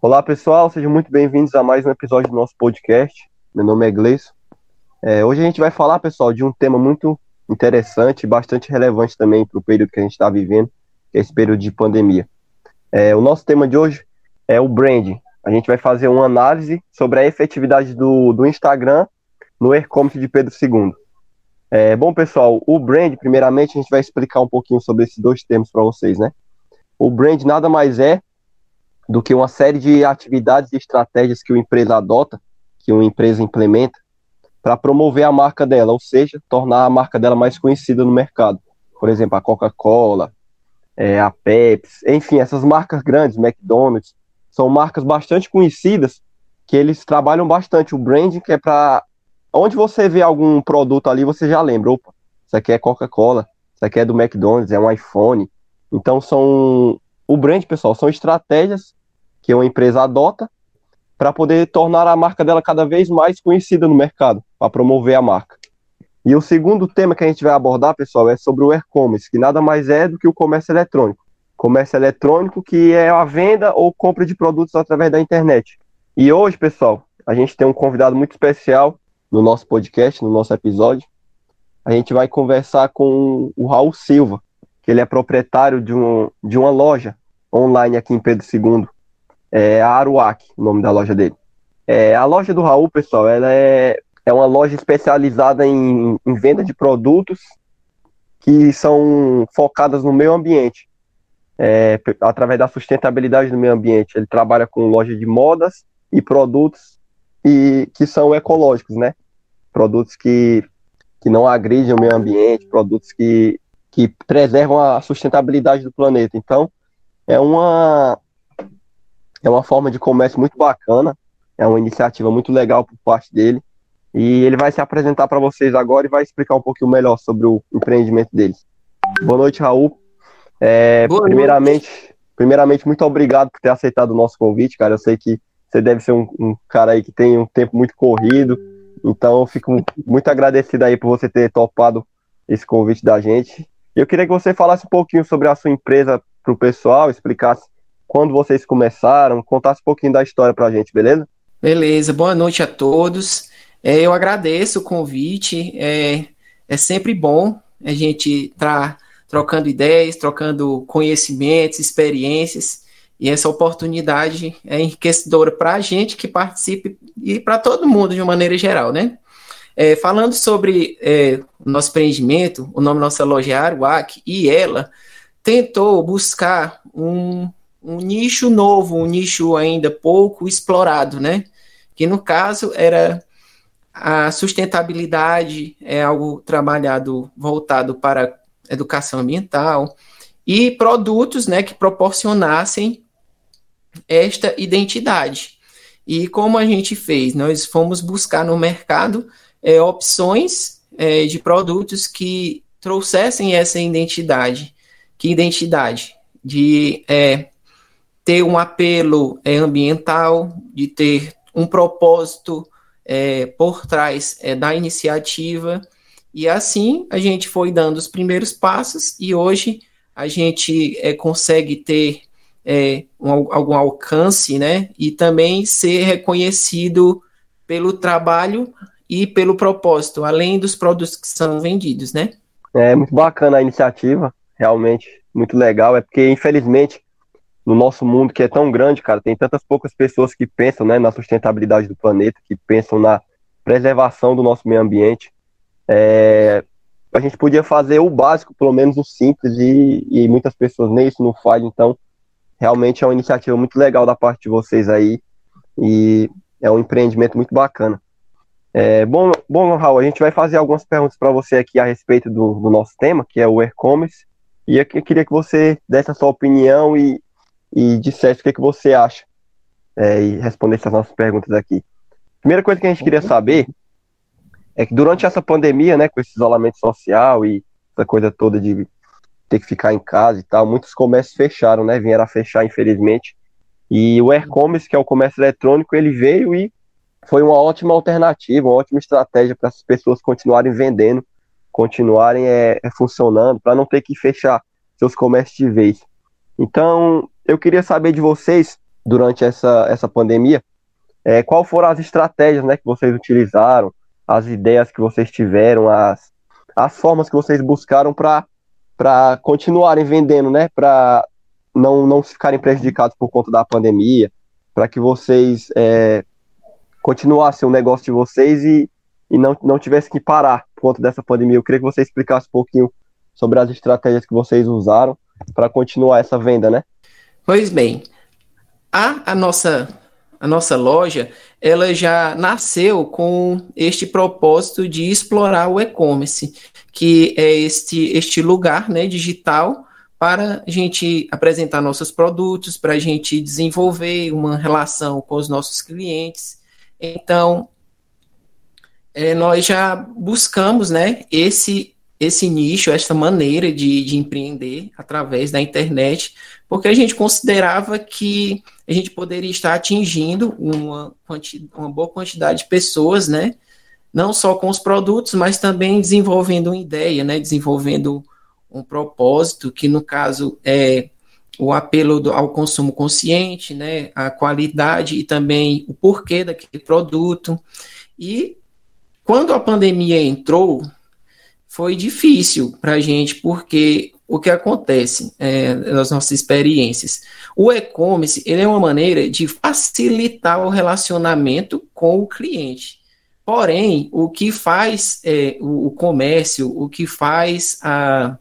Olá pessoal, sejam muito bem-vindos a mais um episódio do nosso podcast. Meu nome é Gleison. É, hoje a gente vai falar, pessoal, de um tema muito interessante bastante relevante também para o período que a gente está vivendo, que é esse período de pandemia. É, o nosso tema de hoje é o branding. A gente vai fazer uma análise sobre a efetividade do, do Instagram no e-commerce de Pedro II. É, bom, pessoal, o brand, primeiramente, a gente vai explicar um pouquinho sobre esses dois termos para vocês, né? O brand nada mais é do que uma série de atividades e estratégias que uma empresa adota, que uma empresa implementa, para promover a marca dela, ou seja, tornar a marca dela mais conhecida no mercado. Por exemplo, a Coca-Cola, é, a Pepsi, enfim, essas marcas grandes, McDonald's, são marcas bastante conhecidas que eles trabalham bastante o branding, que é para onde você vê algum produto ali, você já lembra, opa, isso aqui é Coca-Cola, isso aqui é do McDonald's, é um iPhone. Então são o brand, pessoal, são estratégias que uma empresa adota para poder tornar a marca dela cada vez mais conhecida no mercado, para promover a marca. E o segundo tema que a gente vai abordar, pessoal, é sobre o e-commerce, que nada mais é do que o comércio eletrônico. Comércio eletrônico que é a venda ou compra de produtos através da internet. E hoje, pessoal, a gente tem um convidado muito especial no nosso podcast, no nosso episódio. A gente vai conversar com o Raul Silva, que ele é proprietário de, um, de uma loja online aqui em Pedro II, é a Aruac, o nome da loja dele. É, a loja do Raul, pessoal, ela é, é uma loja especializada em, em venda de produtos que são focadas no meio ambiente, é, através da sustentabilidade do meio ambiente. Ele trabalha com loja de modas e produtos e que são ecológicos, né? Produtos que, que não agridem o meio ambiente, produtos que, que preservam a sustentabilidade do planeta. Então, é uma, é uma forma de comércio muito bacana, é uma iniciativa muito legal por parte dele. E ele vai se apresentar para vocês agora e vai explicar um pouquinho melhor sobre o empreendimento dele. Boa noite, Raul. É, Boa primeiramente, noite. primeiramente, muito obrigado por ter aceitado o nosso convite, cara. Eu sei que você deve ser um, um cara aí que tem um tempo muito corrido, então fico muito agradecido aí por você ter topado esse convite da gente. Eu queria que você falasse um pouquinho sobre a sua empresa para o pessoal, explicasse quando vocês começaram, contasse um pouquinho da história para a gente, beleza? Beleza, boa noite a todos. É, eu agradeço o convite, é, é sempre bom a gente estar tá trocando ideias, trocando conhecimentos, experiências, e essa oportunidade é enriquecedora para a gente que participe e para todo mundo de uma maneira geral, né? É, falando sobre é, o nosso empreendimento, o nome da nossa loja é e ela tentou buscar um, um nicho novo, um nicho ainda pouco explorado, né? Que no caso era a sustentabilidade, é algo trabalhado voltado para educação ambiental e produtos, né, que proporcionassem esta identidade. E como a gente fez? Nós fomos buscar no mercado é, opções é, de produtos que trouxessem essa identidade. Que identidade? De é, ter um apelo é, ambiental, de ter um propósito é, por trás é, da iniciativa. E assim a gente foi dando os primeiros passos e hoje a gente consegue ter é, um, algum alcance, né? E também ser reconhecido pelo trabalho e pelo propósito, além dos produtos que são vendidos, né? É muito bacana a iniciativa, realmente muito legal. É porque, infelizmente, no nosso mundo que é tão grande, cara, tem tantas poucas pessoas que pensam né, na sustentabilidade do planeta, que pensam na preservação do nosso meio ambiente. É, a gente podia fazer o básico, pelo menos o simples, e, e muitas pessoas nem isso não fazem, então realmente é uma iniciativa muito legal da parte de vocês aí, e é um empreendimento muito bacana. É, bom, bom, Raul, a gente vai fazer algumas perguntas para você aqui a respeito do, do, nosso tema, que é o e-commerce, e eu queria que você desse a sua opinião e, e dissesse o que, que você acha é, e respondesse as nossas perguntas aqui. Primeira coisa que a gente queria saber é que durante essa pandemia, né, com esse isolamento social e essa coisa toda de ter que ficar em casa e tal, muitos comércios fecharam, né, vieram a fechar, infelizmente. E o e-commerce, que é o comércio eletrônico, ele veio e foi uma ótima alternativa, uma ótima estratégia para as pessoas continuarem vendendo continuarem é, é funcionando, para não ter que fechar seus comércios de vez. Então, eu queria saber de vocês, durante essa, essa pandemia, é, qual foram as estratégias né, que vocês utilizaram, as ideias que vocês tiveram, as, as formas que vocês buscaram para continuarem vendendo, né? Para não, não ficarem prejudicados por conta da pandemia, para que vocês é, continuassem o negócio de vocês e, e não, não tivessem que parar por conta dessa pandemia. Eu queria que você explicasse um pouquinho sobre as estratégias que vocês usaram para continuar essa venda, né? Pois bem, a, a nossa a nossa loja, ela já nasceu com este propósito de explorar o e-commerce, que é este, este lugar né, digital para a gente apresentar nossos produtos, para a gente desenvolver uma relação com os nossos clientes. Então, é, nós já buscamos né, esse esse nicho, essa maneira de, de empreender através da internet, porque a gente considerava que a gente poderia estar atingindo uma, uma boa quantidade de pessoas, né? Não só com os produtos, mas também desenvolvendo uma ideia, né? Desenvolvendo um propósito, que no caso é o apelo do, ao consumo consciente, né? A qualidade e também o porquê daquele produto. E quando a pandemia entrou, foi difícil para a gente, porque o que acontece é, nas nossas experiências? O e-commerce ele é uma maneira de facilitar o relacionamento com o cliente. Porém, o que faz é, o, o, comércio, o que faz a,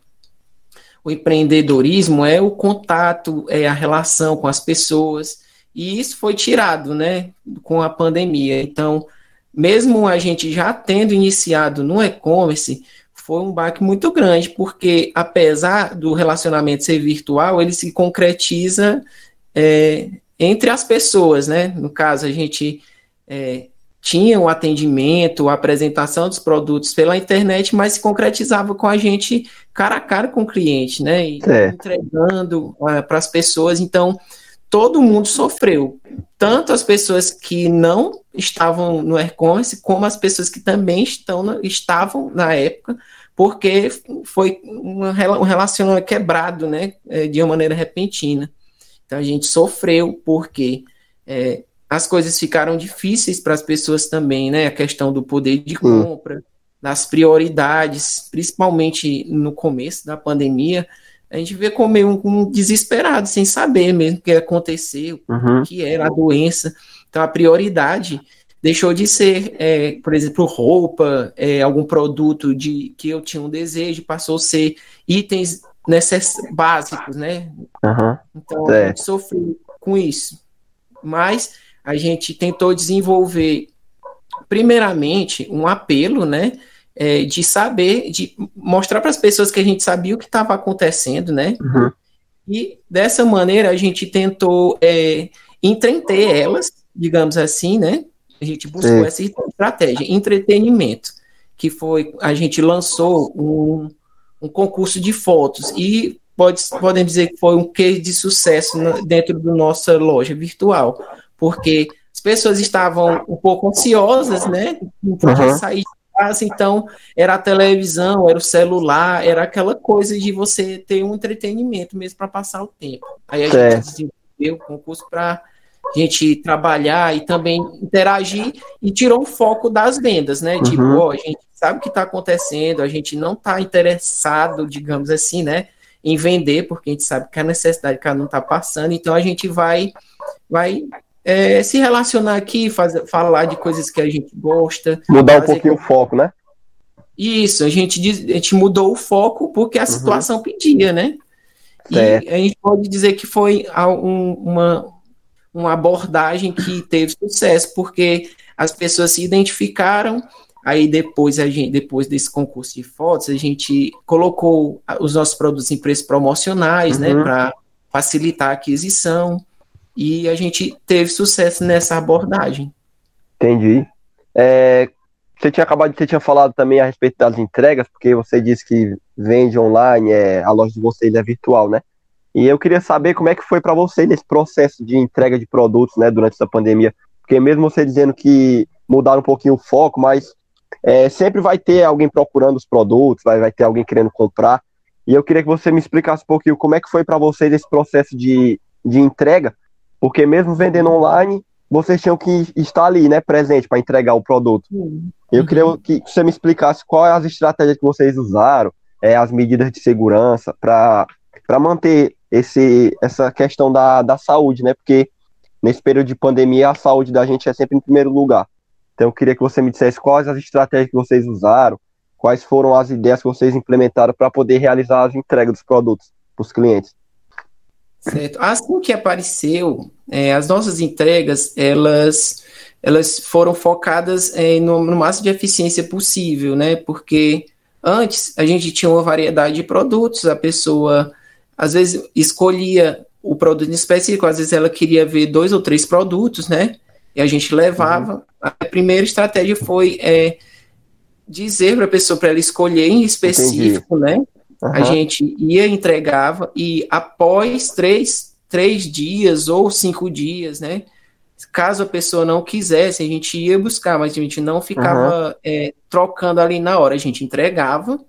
o empreendedorismo é o contato, é a relação com as pessoas, e isso foi tirado né, com a pandemia. Então, mesmo a gente já tendo iniciado no e-commerce, foi um baque muito grande, porque apesar do relacionamento ser virtual, ele se concretiza é, entre as pessoas, né? No caso, a gente é, tinha o atendimento, a apresentação dos produtos pela internet, mas se concretizava com a gente cara a cara com o cliente, né? E é. entregando uh, para as pessoas. Então, todo mundo sofreu. Tanto as pessoas que não estavam no e-commerce, como as pessoas que também estão, estavam na época, porque foi um relacionamento quebrado, né, é, de uma maneira repentina. Então a gente sofreu porque é, as coisas ficaram difíceis para as pessoas também, né, a questão do poder de hum. compra, hum. das prioridades, principalmente no começo da pandemia, a gente vê como meio um, um desesperado, sem saber mesmo o que aconteceu, uhum. o que era a doença. Então, a prioridade deixou de ser, é, por exemplo, roupa, é, algum produto de que eu tinha um desejo, passou a ser itens necess, básicos, né? Uhum. Então, é. a gente sofreu com isso. Mas a gente tentou desenvolver, primeiramente, um apelo, né? é, de saber, de mostrar para as pessoas que a gente sabia o que estava acontecendo, né? Uhum. E dessa maneira a gente tentou é, entreter elas, digamos assim, né? A gente buscou essa estratégia, entretenimento, que foi, a gente lançou um, um concurso de fotos e pode, podem dizer que foi um case de sucesso dentro da nossa loja virtual, porque as pessoas estavam um pouco ansiosas, né? Não uhum. sair casa, então era a televisão, era o celular, era aquela coisa de você ter um entretenimento mesmo para passar o tempo. Aí a é. gente desenvolveu o concurso para a gente trabalhar e também interagir e tirou o foco das vendas, né? Uhum. Tipo, ó, a gente sabe o que está acontecendo, a gente não está interessado, digamos assim, né? Em vender, porque a gente sabe que a necessidade que ela não está passando, então a gente vai, vai é, se relacionar aqui, fazer, falar de coisas que a gente gosta. Mudar um pouquinho o foco, né? Isso, a gente, a gente mudou o foco porque a uhum. situação pedia, né? E a gente pode dizer que foi um, uma, uma abordagem que teve sucesso, porque as pessoas se identificaram, aí depois, a gente, depois desse concurso de fotos, a gente colocou os nossos produtos em preços promocionais, né, uhum. né, para facilitar a aquisição e a gente teve sucesso nessa abordagem. Entendi. É, você tinha acabado de você tinha falado também a respeito das entregas, porque você disse que vende online, é, a loja de vocês é virtual, né? E eu queria saber como é que foi para você nesse processo de entrega de produtos, né, durante essa pandemia, porque mesmo você dizendo que mudaram um pouquinho o foco, mas é, sempre vai ter alguém procurando os produtos, vai, vai ter alguém querendo comprar. E eu queria que você me explicasse um pouquinho como é que foi para vocês esse processo de, de entrega, porque mesmo vendendo online, vocês tinham que estar ali, né, presente para entregar o produto. Eu queria que você me explicasse quais as estratégias que vocês usaram, é, as medidas de segurança para manter esse, essa questão da, da saúde, né? Porque nesse período de pandemia a saúde da gente é sempre em primeiro lugar. Então eu queria que você me dissesse quais as estratégias que vocês usaram, quais foram as ideias que vocês implementaram para poder realizar as entregas dos produtos para os clientes. Certo. Assim que apareceu, é, as nossas entregas, elas, elas foram focadas é, no, no, máximo de eficiência possível, né? Porque antes a gente tinha uma variedade de produtos, a pessoa às vezes escolhia o produto específico, às vezes ela queria ver dois ou três produtos, né? E a gente levava. Uhum. A primeira estratégia foi é, dizer para a pessoa para ela escolher em específico, Entendi. né? Uhum. A gente ia, entregava, e após três, três dias ou cinco dias, né? Caso a pessoa não quisesse, a gente ia buscar, mas a gente não ficava uhum. é, trocando ali na hora, a gente entregava.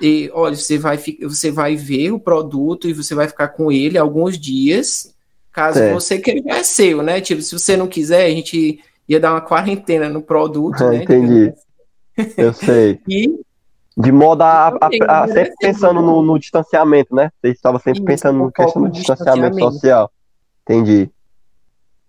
E olha, você vai, você vai ver o produto e você vai ficar com ele alguns dias, caso é. você queira, é seu, né? Tipo, se você não quiser, a gente ia dar uma quarentena no produto, né? Entendi. Eu sei. e de modo a, a, a sempre pensando no, no, distanciamento, né? Você estava sempre Isso, pensando no questão do distanciamento, distanciamento social. Entendi.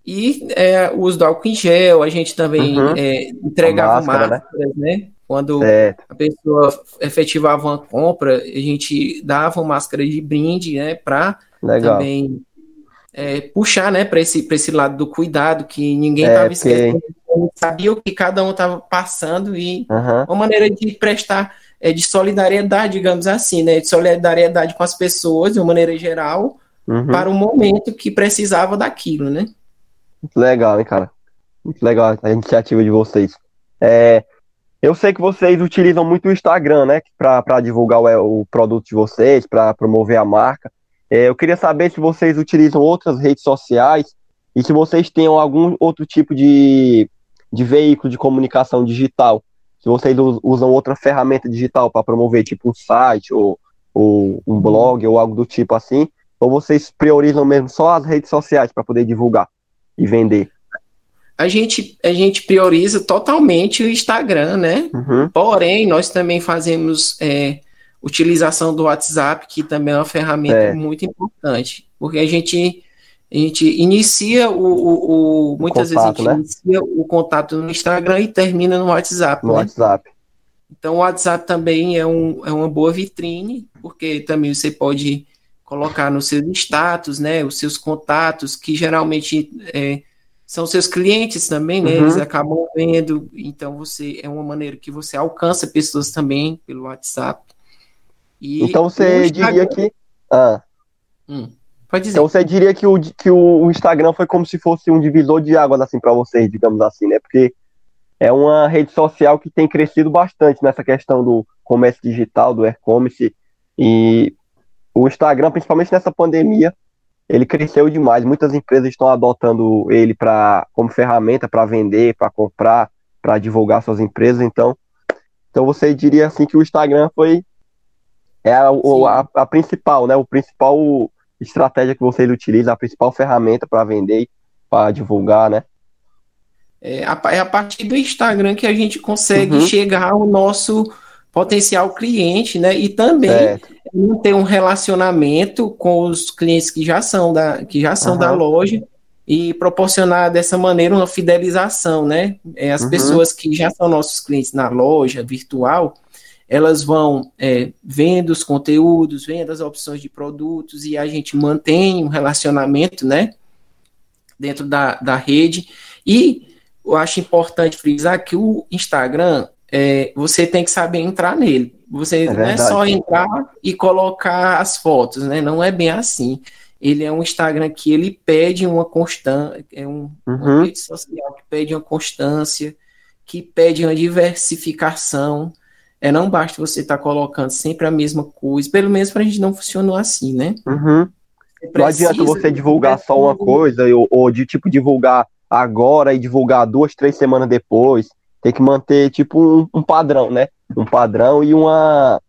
E é, o uso do álcool em gel, a gente também uhum. é, entregava máscara, né? máscaras, né? né? Quando é. a pessoa efetivava uma compra, a gente dava uma máscara de brinde, né? Para também é, puxar, né? Para esse, esse lado do cuidado, que ninguém estava é, esquecendo. Sabia o que cada um estava passando e uhum. uma maneira de prestar é, de solidariedade, digamos assim, né? De solidariedade com as pessoas, de uma maneira geral, uhum. para o momento que precisava daquilo, né? Muito legal, hein, cara? Muito legal a iniciativa de vocês. É, eu sei que vocês utilizam muito o Instagram, né, para divulgar o, o, produto de vocês, para promover a marca. É, eu queria saber se vocês utilizam outras redes sociais e se vocês têm algum outro tipo de, de veículo de comunicação digital se vocês usam outra ferramenta digital para promover, tipo um site ou, ou um blog ou algo do tipo assim, ou vocês priorizam mesmo só as redes sociais para poder divulgar e vender? A gente, a gente prioriza totalmente o Instagram, né? Uhum. Porém, nós também fazemos é, utilização do WhatsApp, que também é uma ferramenta é. muito importante, porque a gente a gente inicia o, o, o muitas contato, vezes a gente né? inicia o contato no Instagram e termina no WhatsApp. No né? WhatsApp. Então o WhatsApp também é, um, é uma boa vitrine, porque também você pode colocar nos seus status, né, os seus contatos, que geralmente é, são seus clientes também, né, uhum. eles acabam vendo, então você é uma maneira que você alcança pessoas também pelo WhatsApp. E então você diria que... Ah. Hum. Pode dizer. Então você diria que o, que o Instagram foi como se fosse um divisor de águas assim para vocês, digamos assim, né? Porque é uma rede social que tem crescido bastante nessa questão do comércio digital, do e-commerce e o Instagram, principalmente nessa pandemia, ele cresceu demais. Muitas empresas estão adotando ele para como ferramenta para vender, para comprar, para divulgar suas empresas. Então, então você diria assim que o Instagram foi é a, a, a principal, né? O principal estratégia que vocês utilizam, a principal ferramenta para vender para divulgar, né? É a, é a, partir do Instagram que a gente consegue uhum. chegar ao nosso potencial cliente, né? E também ter um relacionamento com os clientes que já são da, que já são uhum. da loja e proporcionar dessa maneira uma fidelização, né? É, as uhum. pessoas que já são nossos clientes na loja virtual, elas vão é, vendo os conteúdos, vendo as opções de produtos e a gente mantém um relacionamento, né, dentro da, da rede. E eu acho importante frisar que o Instagram, é, você tem que saber entrar nele. Você é não é só entrar e colocar as fotos, né? Não é bem assim. Ele é um Instagram que ele pede uma constância, é um, uhum. uma rede social que pede uma constância, que pede uma diversificação. É, não basta você estar tá colocando sempre a mesma coisa, pelo menos para a gente não funcionou assim, né? Uhum. Não adianta você divulgar só uma coisa, ou, ou, de tipo divulgar agora e divulgar duas, três semanas depois. Tem que manter tipo um, um padrão, né? Um padrão e uma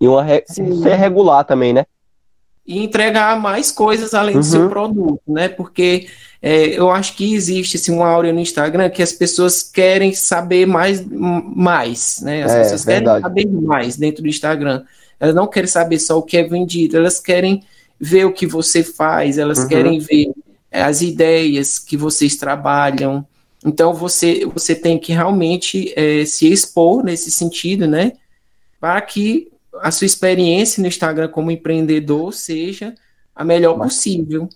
e uma re... ser regular também, né? E entregar mais coisas além uhum. do seu uhum. produto, né? Porque é, eu acho que existe assim, uma áurea no Instagram que as pessoas querem saber mais, mais né? As é, pessoas querem verdade. saber mais dentro do Instagram. Elas não querem saber só o que é vendido, elas querem ver o que você faz, elas uhum. querem ver as ideias que vocês trabalham. Então você, você tem que realmente é, se expor nesse sentido, né? Para que a sua experiência no Instagram como empreendedor seja a melhor possível.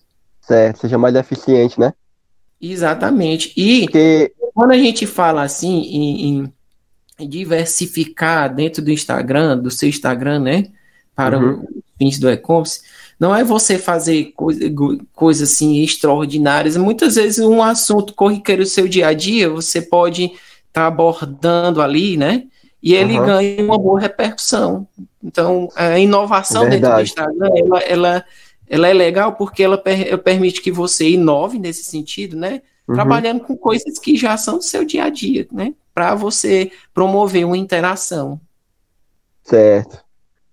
Certo, seja mais eficiente, né? Exatamente. E Porque... quando a gente fala assim em, em, diversificar dentro do Instagram, do seu Instagram, né? Para uhum. os fins do e-commerce, não é você fazer coisas coisa, assim extraordinárias. Muitas vezes um assunto corriqueiro do seu dia a dia, você pode estar tá abordando ali, né? E ele uhum. ganha uma boa repercussão. Então, a inovação Verdade. dentro do Instagram, ela, ela, ela é legal porque ela per, permite que você inove nesse sentido, né? Uhum. Trabalhando com coisas que já são do seu dia a dia, né? Para você promover uma interação. Certo.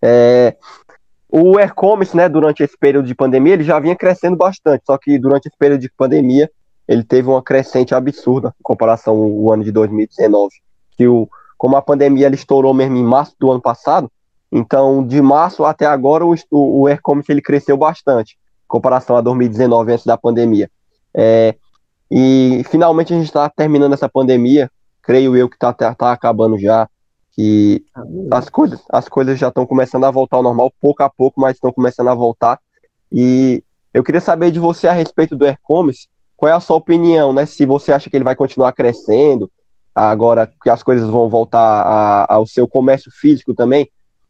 É, o e-commerce, né, durante esse período de pandemia, ele já vinha crescendo bastante, só que durante esse período de pandemia, ele teve uma crescente absurda em comparação ao ano de 2019, que o, como a pandemia ele estourou mesmo em março do ano passado, então de março até agora o, o e-commerce ele cresceu bastante, em comparação a 2019, antes da pandemia. É, e finalmente a gente está terminando essa pandemia, creio eu que está tá, tá acabando já, que as coisas, as coisas já estão começando a voltar ao normal, pouco a pouco, mas estão começando a voltar. E eu queria saber de você a respeito do e-commerce, qual é a sua opinião, né? Se você acha que ele vai continuar crescendo, agora que as coisas vão voltar a, ao seu comércio físico também,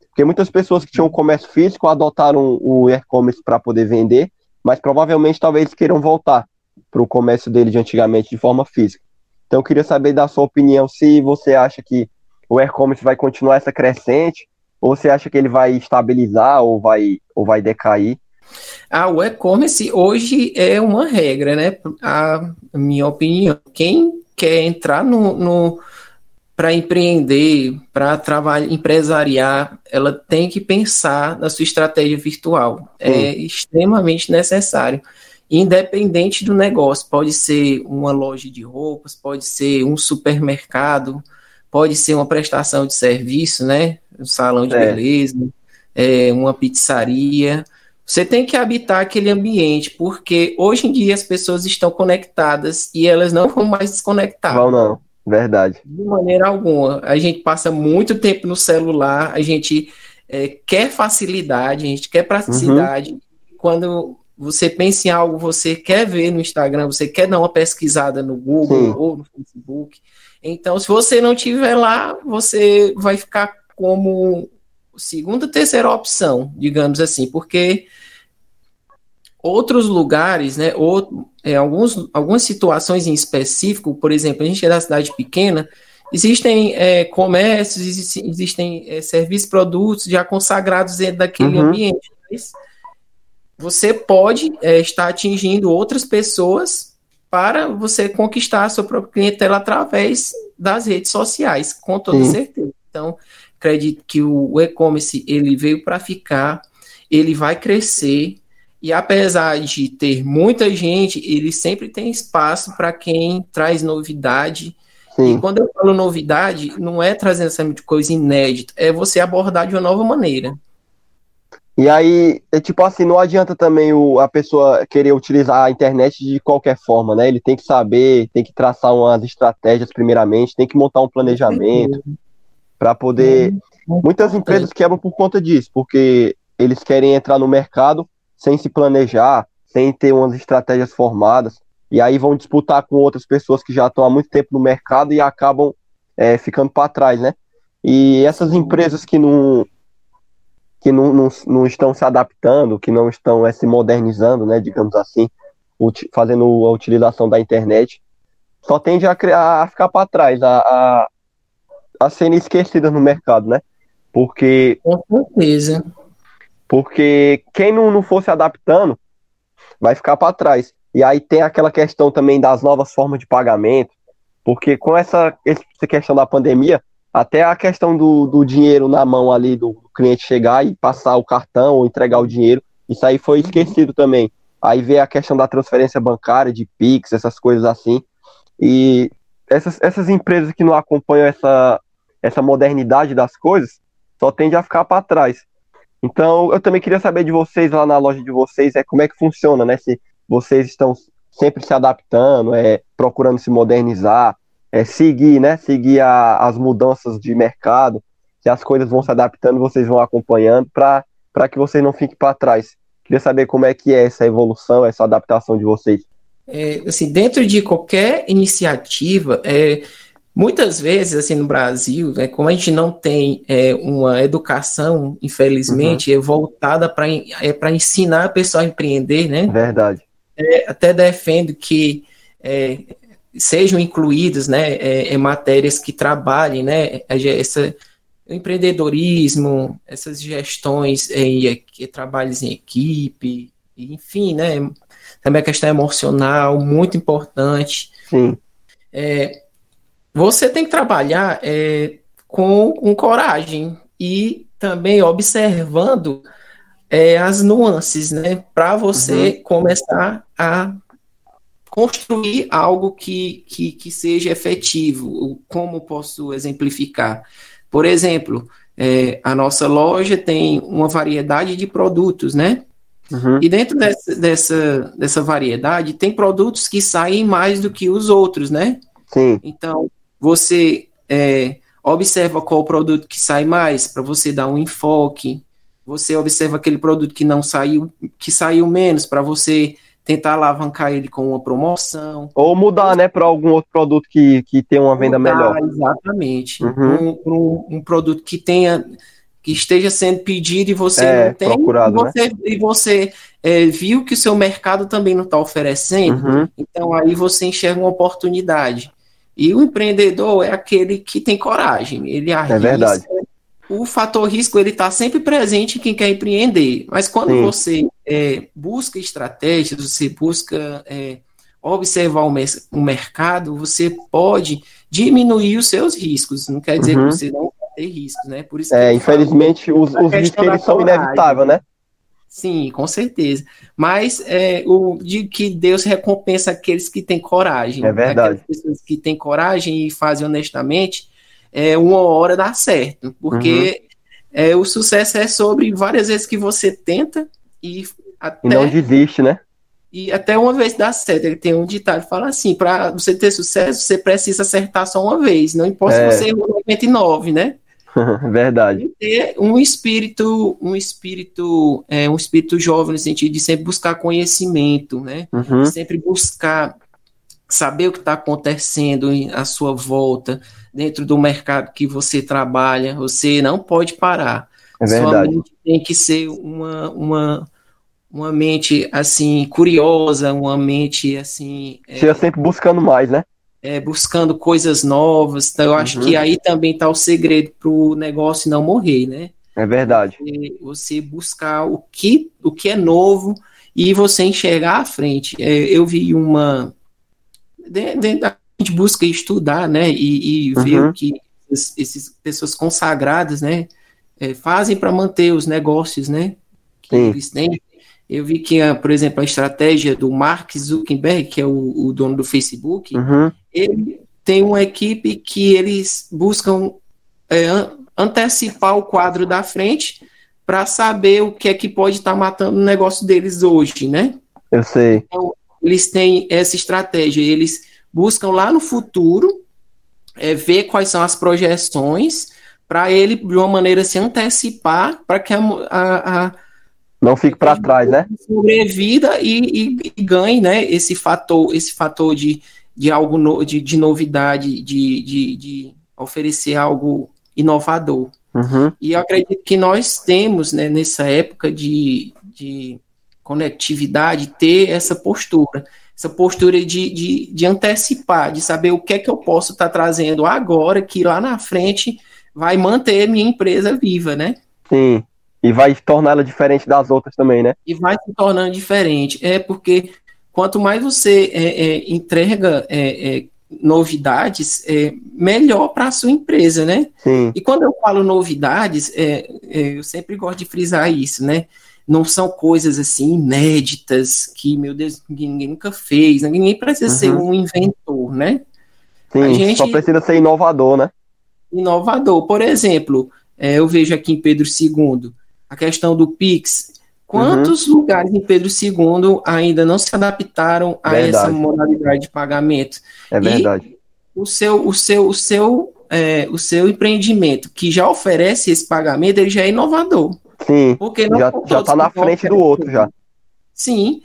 porque muitas pessoas que tinham comércio físico adotaram o e-commerce para poder vender, mas provavelmente talvez queiram voltar para o comércio dele de antigamente de forma física. Então eu queria saber da sua opinião se você acha que o e-commerce vai continuar essa crescente? Ou você acha que ele vai estabilizar ou vai, ou vai decair? Ah, o e-commerce hoje é uma regra, né? A minha opinião. Quem quer entrar no, no para empreender, para trabalhar, empresariar, ela tem que pensar na sua estratégia virtual. É Sim. É extremamente necessário. Independente do negócio, pode ser uma loja de roupas, pode ser um supermercado, pode ser uma prestação de serviço, né? Um salão de é. beleza, é, uma pizzaria. Você tem que habitar aquele ambiente, porque hoje em dia as pessoas estão conectadas e elas não vão mais desconectar. Não, não, verdade. De maneira alguma. A gente passa muito tempo no celular, a gente é, quer facilidade, a gente quer praticidade. Uhum. Quando você pensa em algo, você quer ver no Instagram, você quer dar uma pesquisada no Google Sim. ou no Facebook. Então, se você não tiver lá, você vai ficar como segunda, terceira opção, digamos assim, porque outros lugares, né, ou, é, alguns, algumas situações em específico, por exemplo, a gente é da cidade pequena, existem é, comércios, existem, é, serviços, produtos já consagrados dentro daquele uhum. ambiente. Mas você pode é, estar atingindo outras pessoas para você conquistar a sua própria clientela através das redes sociais, com toda Sim. certeza. Então, acredito que o e-commerce ele veio para ficar, ele vai crescer e apesar de ter muita gente, ele sempre tem espaço para quem traz novidade. Sim. E quando eu falo novidade, não é trazendo essa coisa inédita, é você abordar de uma nova maneira. E aí, é tipo assim, não adianta também o, a pessoa querer utilizar a internet de qualquer forma, né? Ele tem que saber, tem que traçar umas estratégias primeiramente, tem que montar um planejamento para poder. Muitas empresas quebram por conta disso, porque eles querem entrar no mercado sem se planejar, sem ter umas estratégias formadas, e aí vão disputar com outras pessoas que já estão há muito tempo no mercado e acabam é, ficando para trás, né? E essas empresas que não, que não, não, não estão se adaptando, que não estão é, se modernizando, né, digamos assim, fazendo a utilização da internet, só tende a, criar, a ficar para trás, a, a, a serem esquecidas no mercado, né? Porque. Com certeza. Porque quem não, não for se adaptando vai ficar para trás. E aí tem aquela questão também das novas formas de pagamento, Porque com essa, essa questão da pandemia, até a questão do, do dinheiro na mão ali do cliente chegar e passar o cartão ou entregar o dinheiro, isso aí foi esquecido também. Aí vem a questão da transferência bancária, de Pix, essas coisas assim. E essas, essas empresas que não acompanham essa, essa modernidade das coisas só tende a ficar para trás. Então, eu também queria saber de vocês lá na loja de vocês, é como é que funciona, né? Se vocês estão sempre se adaptando, é, procurando se modernizar, é, seguir, né? Seguir a, as mudanças de mercado, que as coisas vão se adaptando, vocês vão acompanhando para que vocês não fiquem para trás. Queria saber como é que é essa evolução, essa adaptação de vocês. É, assim, dentro de qualquer iniciativa, é, muitas vezes, assim, no Brasil, né, como a gente não tem é, uma educação, infelizmente, uhum. é voltada para é, ensinar a pessoa a empreender, né? Verdade. É, até defendo que é, sejam incluídas né, é, é, matérias que trabalhem né, essa, empreendedorismo, essas gestões em trabalhos em equipe, enfim, né, também a questão emocional, muito importante. Sim. É, você tem que trabalhar é, com, com coragem e também observando é, as nuances, né, para você uhum. começar a construir algo que, que, que seja efetivo. Como posso exemplificar? Por exemplo, é, a nossa loja tem uma variedade de produtos, né? Uhum. E dentro dessa, dessa, dessa variedade, tem produtos que saem mais do que os outros, né? Sim. Então, você é, observa qual produto que sai mais, para você dar um enfoque. Você observa aquele produto que não saiu, que saiu menos, para você tentar alavancar ele com uma promoção. Ou mudar, né, para algum outro produto que, que tenha uma venda mudar, melhor. Exatamente. Uhum. Um, um, um, produto que tenha que esteja sendo pedido e você é, não tem, procurado, e você, né? e você é, viu que o seu mercado também não está oferecendo, uhum. então aí você enxerga uma oportunidade. E o empreendedor é aquele que tem coragem, ele arrisca, é verdade o fator risco ele está sempre presente em quem quer empreender. Mas quando Sim. você é, busca estratégias, você busca é, observar o, o, mercado, você pode diminuir os seus riscos. Não quer dizer uhum. que você não vai ter riscos, né? Por isso é, infelizmente os, os riscos são inevitáveis, né? Sim, com certeza. Mas é, o de que Deus recompensa aqueles que têm coragem. É verdade. Aquelas pessoas que têm coragem e fazem honestamente é, uma hora dá certo, porque uhum. é, o sucesso é sobre várias vezes que você tenta e até... E não desiste, né? E até uma vez dá certo. Ele tem um ditado que fala assim: para você ter sucesso, você precisa acertar só uma vez. Não importa é. se você errou 99, né? Verdade. ter um espírito, um espírito, é, um espírito jovem no sentido de sempre buscar conhecimento, né? Uhum. Sempre buscar saber o que está acontecendo à sua volta, dentro do mercado que você trabalha, você não pode parar. É verdade. Sua mente tem que ser uma, uma, uma mente, assim, curiosa, uma mente, assim... Você é, sempre buscando mais, né? É, buscando coisas novas. Então, eu uhum. acho que aí também está o segredo para o negócio não morrer, né? É verdade. Você, você, buscar o que, o que é novo e você enxergar à frente. É, eu vi uma... A gente busca estudar, né, e, e ver uhum. o que essas pessoas consagradas, né, é, fazem para manter os negócios, né, que Sim. eles têm. Eu vi que, por exemplo, a estratégia do Mark Zuckerberg, que é o, o dono do Facebook, uhum. ele tem uma equipe que eles buscam é, antecipar o quadro da frente para saber o que é que pode estar tá matando o negócio deles hoje, né? Eu sei. Então, eles têm essa estratégia, eles buscam lá no futuro é, ver quais são as projeções para ele, de uma maneira, se antecipar para que a, a, a não fique para trás, né? Sobrevida e, e, e, ganhe, né? Esse fator, esse fator de, de algo no, de, de novidade, de, de, de oferecer algo inovador. Uhum. E eu acredito que nós temos, né, nessa época de, de conectividade, ter essa postura essa postura de, de, de antecipar, de saber o que é que eu posso estar tá trazendo agora, que lá na frente vai manter minha empresa viva, né? Sim. E vai torná-la diferente das outras também, né? E vai se tornando diferente. É porque quanto mais você é, é, entrega é, é novidades é, melhor para a sua empresa, né? Sim. E quando eu falo novidades, é, eu sempre gosto de frisar isso, né? Não são coisas assim inéditas que, meu Deus, ninguém nunca fez, né? ninguém precisa uhum. ser um inventor, né? Sim, gente, só precisa ser inovador, né? Inovador. Por exemplo, eu vejo aqui em Pedro II a questão do Pix. Quantos uhum. lugares em Pedro II ainda não se adaptaram a verdade. essa modalidade de pagamento? É verdade. E o seu, o seu, o seu, é, o seu empreendimento que já oferece esse pagamento, ele já é inovador. Sim. Porque já está na frente do outro já. Sim.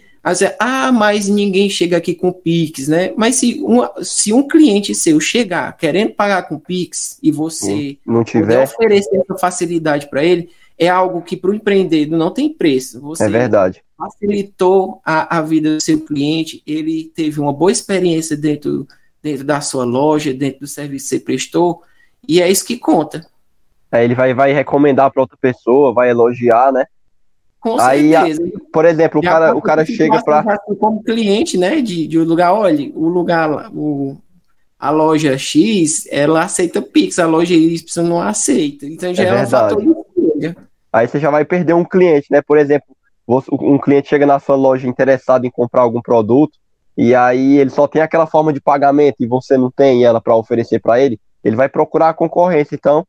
ah, mas ninguém chega aqui com Pix, né? Mas se um, se um cliente seu chegar querendo pagar com Pix e você não tiver oferecer essa facilidade para ele, é algo que para o empreendedor não tem preço. Você é verdade. facilitou a, a vida do seu cliente, ele teve uma boa experiência dentro, dentro da sua loja, dentro do serviço que você prestou, e é isso que conta. Aí ele vai, vai recomendar para outra pessoa, vai elogiar, né? Com Aí, certeza. A, por exemplo, o cara, o cara chega para. Como cliente, né? De, de um lugar, olha, o lugar, o, a loja X, ela aceita Pix, a loja Y não aceita. Então já é, é um fator de escolha. Aí você já vai perder um cliente, né? Por exemplo, um cliente chega na sua loja interessado em comprar algum produto, e aí ele só tem aquela forma de pagamento e você não tem ela para oferecer para ele, ele vai procurar a concorrência. Então,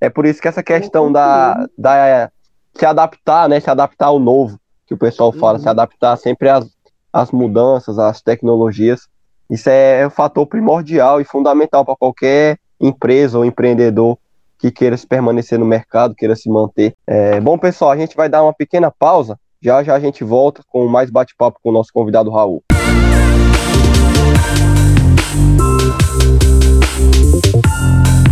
é por isso que essa questão da, da se adaptar, né? Se adaptar ao novo, que o pessoal fala, uhum. se adaptar sempre às, às mudanças, às tecnologias. Isso é um fator primordial e fundamental para qualquer empresa ou empreendedor que queira se permanecer no mercado, queira se manter. É, bom, pessoal, a gente vai dar uma pequena pausa. Já já a gente volta com mais bate-papo com o nosso convidado Raul. Música